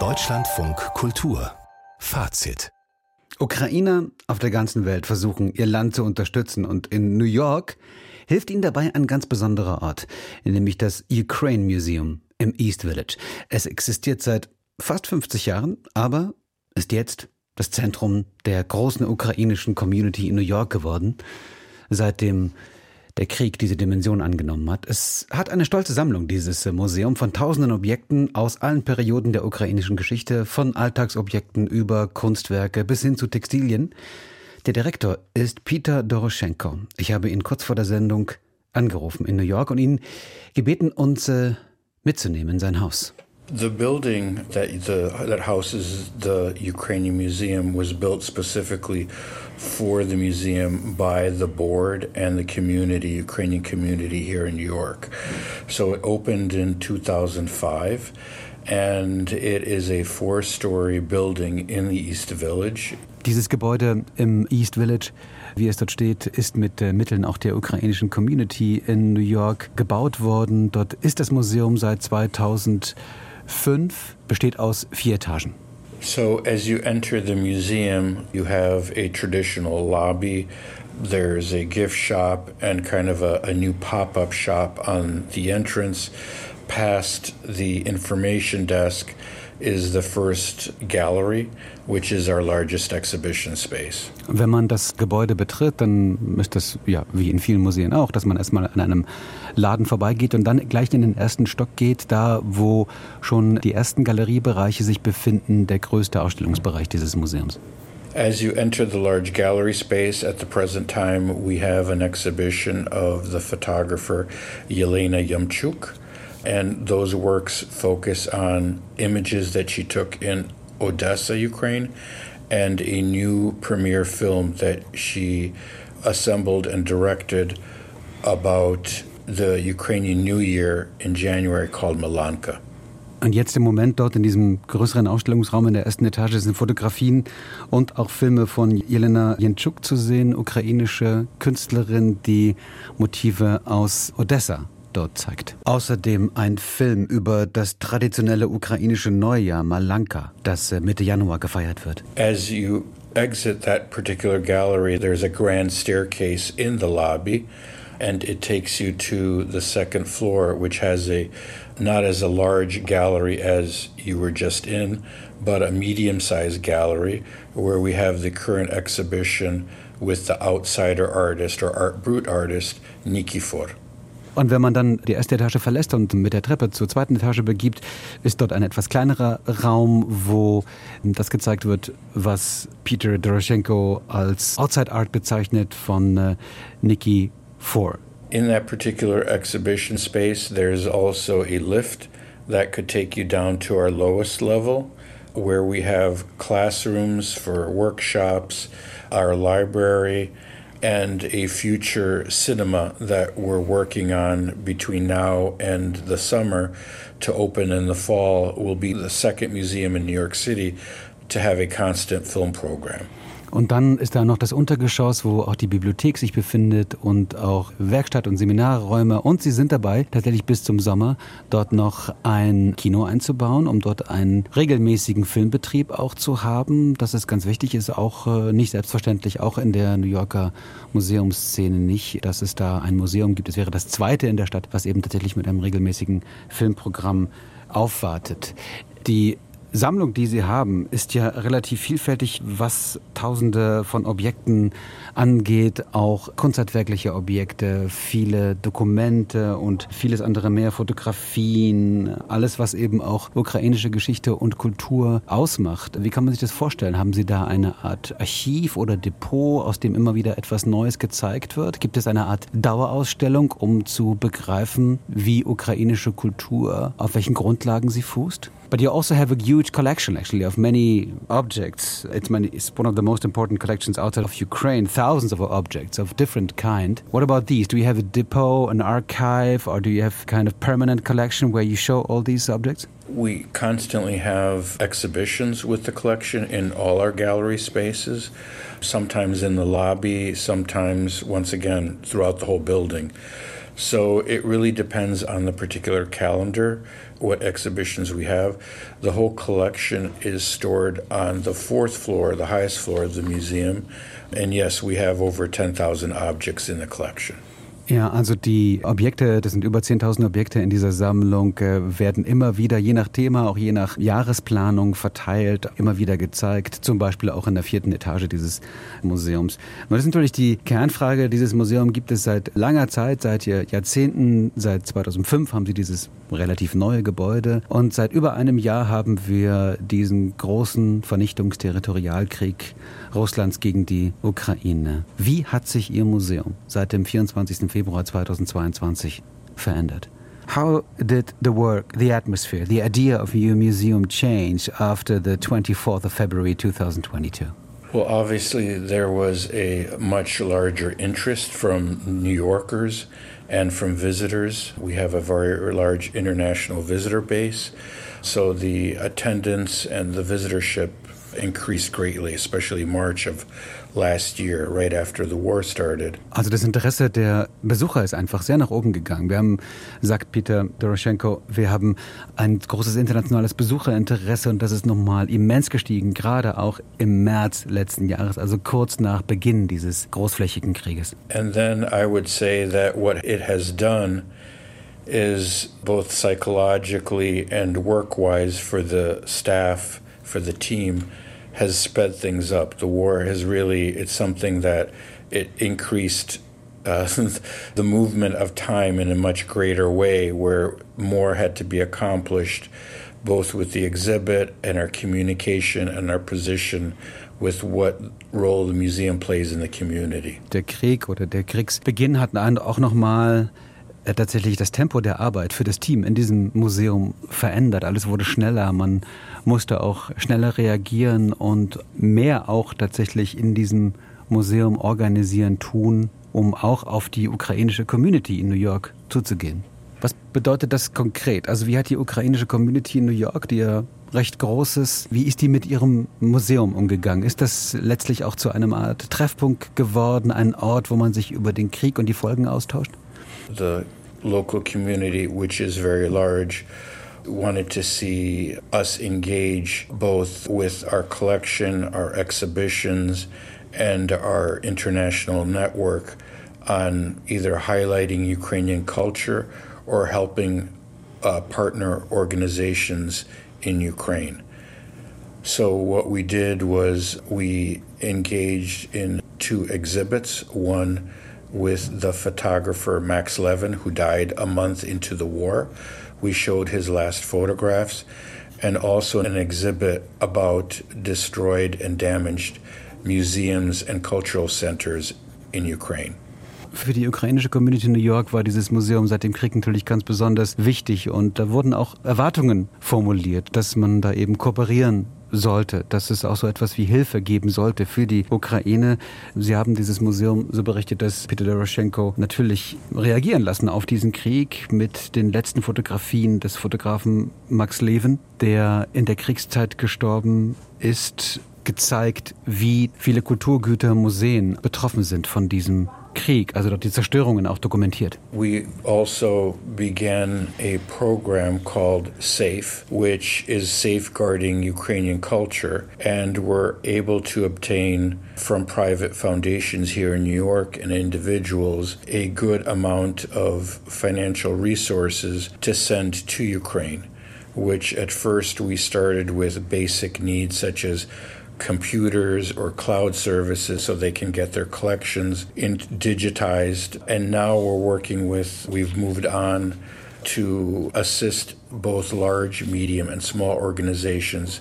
Deutschlandfunk Kultur. Fazit. Ukrainer auf der ganzen Welt versuchen, ihr Land zu unterstützen. Und in New York hilft ihnen dabei ein ganz besonderer Ort, nämlich das Ukraine Museum im East Village. Es existiert seit fast 50 Jahren, aber ist jetzt das Zentrum der großen ukrainischen Community in New York geworden, seitdem der Krieg diese Dimension angenommen hat. Es hat eine stolze Sammlung, dieses Museum, von tausenden Objekten aus allen Perioden der ukrainischen Geschichte, von Alltagsobjekten über Kunstwerke bis hin zu Textilien. Der Direktor ist Peter Doroschenko. Ich habe ihn kurz vor der Sendung angerufen in New York und ihn gebeten, uns äh, mitzunehmen in sein Haus. The building that the that houses the Ukrainian Museum was built specifically for the museum by the board and the community, Ukrainian community here in New York. So it opened in 2005 and it is a four-story building in the East Village. Dieses Gebäude im East Village wie es dort steht, ist mit äh, Mitteln auch der ukrainischen Community in New York gebaut worden. Dort ist das Museum seit 2000 5 besteht aus vier Etagen. So as you enter the museum, you have a traditional lobby. There's a gift shop and kind of a, a new pop-up shop on the entrance. Past the information desk is the first gallery, which is our largest exhibition space. Wenn man das Gebäude betritt, dann ist das ja wie in vielen Museen auch, dass man erstmal an einem Laden vorbeigeht und dann gleich in den ersten Stock geht, da wo schon die ersten Galeriebereiche sich befinden, der größte Ausstellungsbereich dieses Museums. As you enter the large gallery space, at the present time, we have an exhibition of the photographer Yelena Yamchuk. And those works focus on images that she took in Odessa, Ukraine, and a new premiere film that she assembled and directed about the Ukrainian New Year in January called Malanka. Und jetzt im Moment dort in diesem größeren Ausstellungsraum in der ersten Etage sind Fotografien und auch Filme von Jelena Jentschuk zu sehen, ukrainische Künstlerin, die Motive aus Odessa dort zeigt. Außerdem ein Film über das traditionelle ukrainische Neujahr Malanka, das äh, Mitte Januar gefeiert wird. As you exit that particular gallery, there's a grand staircase in the lobby and it takes you to the second floor which has a not as a large gallery as you were just in, but a medium-sized gallery where we have the current exhibition with the outsider artist or art brute artist Nikifor. Und wenn man dann die erste Etage verlässt und mit der Treppe zur zweiten Etage begibt, ist dort ein etwas kleinerer Raum, wo das gezeigt wird, was Peter Doroschenko als Outside Art bezeichnet von äh, Nikki Four. In that particular exhibition space, there's also a lift that could take you down to our lowest level, where we have classrooms for workshops, our library, and a future cinema that we're working on between now and the summer to open in the fall will be the second museum in New York City to have a constant film program. Und dann ist da noch das Untergeschoss, wo auch die Bibliothek sich befindet und auch Werkstatt- und Seminarräume. Und sie sind dabei, tatsächlich bis zum Sommer, dort noch ein Kino einzubauen, um dort einen regelmäßigen Filmbetrieb auch zu haben. Das ist ganz wichtig, ist auch äh, nicht selbstverständlich, auch in der New Yorker Museumsszene nicht, dass es da ein Museum gibt. Es wäre das zweite in der Stadt, was eben tatsächlich mit einem regelmäßigen Filmprogramm aufwartet. Die Sammlung, die Sie haben, ist ja relativ vielfältig, was Tausende von Objekten angeht, auch kunsthandwerkliche Objekte, viele Dokumente und vieles andere mehr, Fotografien, alles, was eben auch ukrainische Geschichte und Kultur ausmacht. Wie kann man sich das vorstellen? Haben Sie da eine Art Archiv oder Depot, aus dem immer wieder etwas Neues gezeigt wird? Gibt es eine Art Dauerausstellung, um zu begreifen, wie ukrainische Kultur, auf welchen Grundlagen sie fußt? But you also have a huge collection, actually, of many objects. It's, many, it's one of the most important collections outside of Ukraine. Thousands of objects of different kind. What about these? Do you have a depot, an archive, or do you have kind of permanent collection where you show all these objects? We constantly have exhibitions with the collection in all our gallery spaces, sometimes in the lobby, sometimes, once again, throughout the whole building. So it really depends on the particular calendar what exhibitions we have. The whole collection is stored on the fourth floor, the highest floor of the museum. And yes, we have over 10,000 objects in the collection. Ja, also die Objekte, das sind über 10.000 Objekte in dieser Sammlung, äh, werden immer wieder, je nach Thema, auch je nach Jahresplanung verteilt, immer wieder gezeigt, zum Beispiel auch in der vierten Etage dieses Museums. Und das ist natürlich die Kernfrage. Dieses Museum gibt es seit langer Zeit, seit Jahrzehnten. Seit 2005 haben sie dieses relativ neue Gebäude. Und seit über einem Jahr haben wir diesen großen Vernichtungsterritorialkrieg Russlands gegen die Ukraine. Wie hat sich Ihr Museum seit dem 24. Februar 2022 verändert? How did the work, the atmosphere, the idea of your museum change after the 24th of February 2022? Well, obviously, there was a much larger interest from New Yorkers and from visitors. We have a very large international visitor base, so the attendance and the visitorship Also das Interesse der Besucher ist einfach sehr nach oben gegangen. Wir haben, sagt Peter Doroschenko, wir haben ein großes internationales Besucherinteresse und das ist nochmal immens gestiegen, gerade auch im März letzten Jahres, also kurz nach Beginn dieses großflächigen Krieges. And then I would say that what it has done is both psychologically and work-wise for the staff, for the team, has sped things up. The war has really, it's something that it increased uh, the movement of time in a much greater way where more had to be accomplished both with the exhibit and our communication and our position with what role the museum plays in the community. Der Krieg oder der Kriegsbeginn hat auch noch mal tatsächlich das Tempo der Arbeit für das Team in diesem Museum verändert. Alles wurde schneller, man musste auch schneller reagieren und mehr auch tatsächlich in diesem Museum organisieren, tun, um auch auf die ukrainische Community in New York zuzugehen. Was bedeutet das konkret? Also wie hat die ukrainische Community in New York, die ja recht groß ist, wie ist die mit ihrem Museum umgegangen? Ist das letztlich auch zu einem Art Treffpunkt geworden, ein Ort, wo man sich über den Krieg und die Folgen austauscht? The local community, which is very large, wanted to see us engage both with our collection, our exhibitions, and our international network on either highlighting Ukrainian culture or helping uh, partner organizations in Ukraine. So, what we did was we engaged in two exhibits one with the photographer Max Levin, who died a month into the war. We showed his last photographs and also an exhibit about destroyed and damaged museums and cultural centers in Ukraine. Für die ukrainische Community in New York war dieses Museum seit dem Krieg natürlich ganz besonders wichtig und da wurden auch Erwartungen formuliert, dass man da eben kooperieren sollte, dass es auch so etwas wie Hilfe geben sollte für die Ukraine. Sie haben dieses Museum so berichtet, dass Peter Doroschenko natürlich reagieren lassen auf diesen Krieg mit den letzten Fotografien des Fotografen Max Leven, der in der Kriegszeit gestorben ist, gezeigt, wie viele Kulturgüter, Museen betroffen sind von diesem Krieg, also die Zerstörungen auch dokumentiert. We also began a program called SAFE, which is safeguarding Ukrainian culture, and we're able to obtain from private foundations here in New York and individuals a good amount of financial resources to send to Ukraine, which at first we started with basic needs such as computers or cloud services so they can get their collections in digitized. And now we're working with we've moved on to assist both large medium and small organizations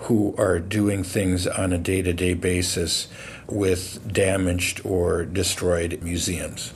who are doing things on a day-to-day basis with damaged or destroyed museums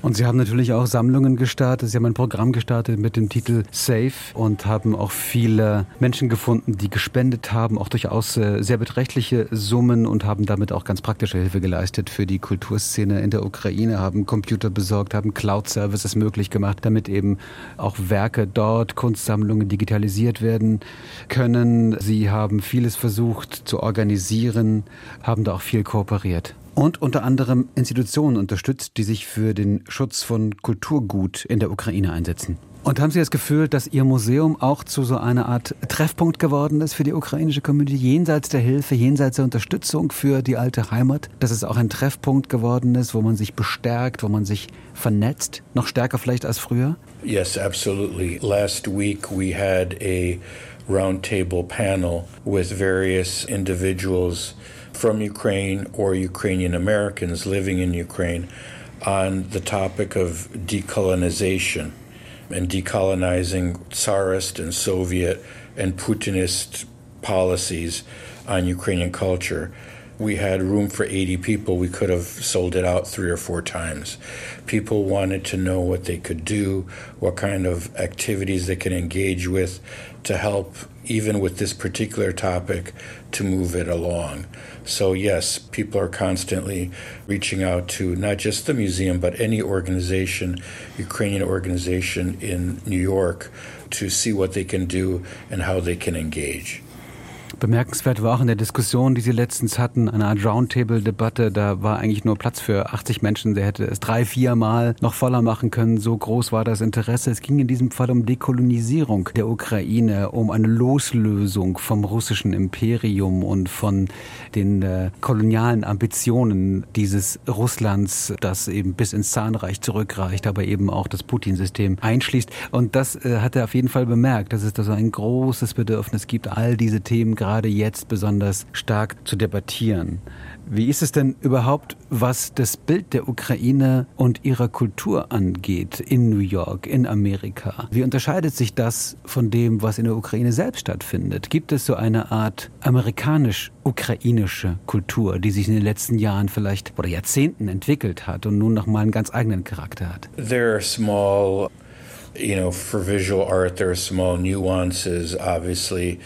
Und Sie haben natürlich auch Sammlungen gestartet. Sie haben ein Programm gestartet mit dem Titel Safe und haben auch viele Menschen gefunden, die gespendet haben, auch durchaus äh, sehr beträchtliche Summen und haben damit auch ganz praktische Hilfe geleistet für die Kulturszene in der Ukraine, haben Computer besorgt, haben Cloud-Services möglich gemacht, damit eben auch Werke dort, Kunstsammlungen digitalisiert werden können. Sie haben vieles versucht zu organisieren, haben da auch viel kooperiert und unter anderem Institutionen unterstützt, die sich für den Schutz von Kulturgut in der Ukraine einsetzen. Und haben Sie das Gefühl, dass Ihr Museum auch zu so einer Art Treffpunkt geworden ist für die ukrainische Community, jenseits der Hilfe, jenseits der Unterstützung für die alte Heimat? Dass es auch ein Treffpunkt geworden ist, wo man sich bestärkt, wo man sich vernetzt, noch stärker vielleicht als früher? Yes, absolutely. Last week we had a roundtable panel with various individuals from Ukraine or Ukrainian Americans living in Ukraine on the topic of decolonization. and decolonizing Tsarist and Soviet and Putinist policies on Ukrainian culture. We had room for 80 people. We could have sold it out three or four times. People wanted to know what they could do, what kind of activities they can engage with to help, even with this particular topic, to move it along. So, yes, people are constantly reaching out to not just the museum, but any organization, Ukrainian organization in New York, to see what they can do and how they can engage. Bemerkenswert war auch in der Diskussion, die Sie letztens hatten, eine Art Roundtable-Debatte, da war eigentlich nur Platz für 80 Menschen. Der hätte es drei, viermal noch voller machen können. So groß war das Interesse. Es ging in diesem Fall um Dekolonisierung der Ukraine, um eine Loslösung vom russischen Imperium und von den äh, kolonialen Ambitionen dieses Russlands, das eben bis ins Zahnreich zurückreicht, aber eben auch das Putin-System einschließt. Und das äh, hat er auf jeden Fall bemerkt, dass es da so ein großes Bedürfnis gibt, all diese Themen gerade gerade jetzt besonders stark zu debattieren. Wie ist es denn überhaupt, was das Bild der Ukraine und ihrer Kultur angeht in New York, in Amerika? Wie unterscheidet sich das von dem, was in der Ukraine selbst stattfindet? Gibt es so eine Art amerikanisch-ukrainische Kultur, die sich in den letzten Jahren vielleicht oder Jahrzehnten entwickelt hat und nun nochmal einen ganz eigenen Charakter hat? There are small, you know, for visual art, there are small nuances, obviously.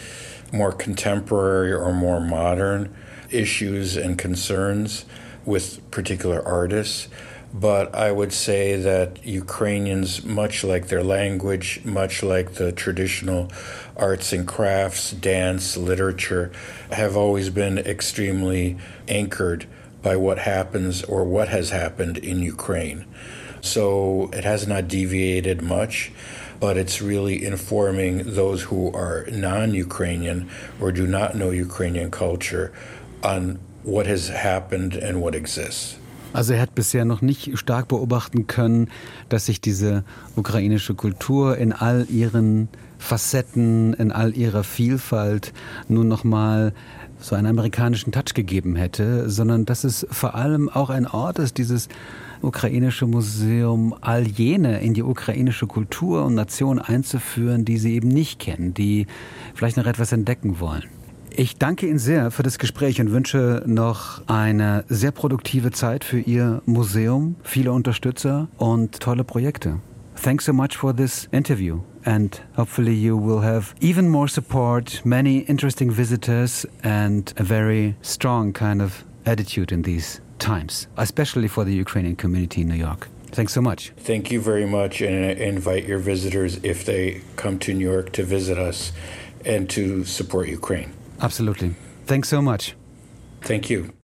More contemporary or more modern issues and concerns with particular artists. But I would say that Ukrainians, much like their language, much like the traditional arts and crafts, dance, literature, have always been extremely anchored by what happens or what has happened in Ukraine. So it has not deviated much but it's really informing those who are non Ukrainian or do not know Ukrainian culture on what has happened and what exists. Also er hat bisher noch nicht stark beobachten können, dass sich diese ukrainische Kultur in all ihren Facetten, in all ihrer Vielfalt nun noch mal so einen amerikanischen Touch gegeben hätte, sondern dass es vor allem auch ein Ort ist, dieses ukrainische Museum, all jene in die ukrainische Kultur und Nation einzuführen, die sie eben nicht kennen, die vielleicht noch etwas entdecken wollen. Ich danke Ihnen sehr für das Gespräch und wünsche noch eine sehr produktive Zeit für Ihr Museum, viele Unterstützer und tolle Projekte. Thanks so much for this interview. And hopefully, you will have even more support, many interesting visitors, and a very strong kind of attitude in these times, especially for the Ukrainian community in New York. Thanks so much. Thank you very much, and I invite your visitors, if they come to New York, to visit us and to support Ukraine. Absolutely. Thanks so much. Thank you.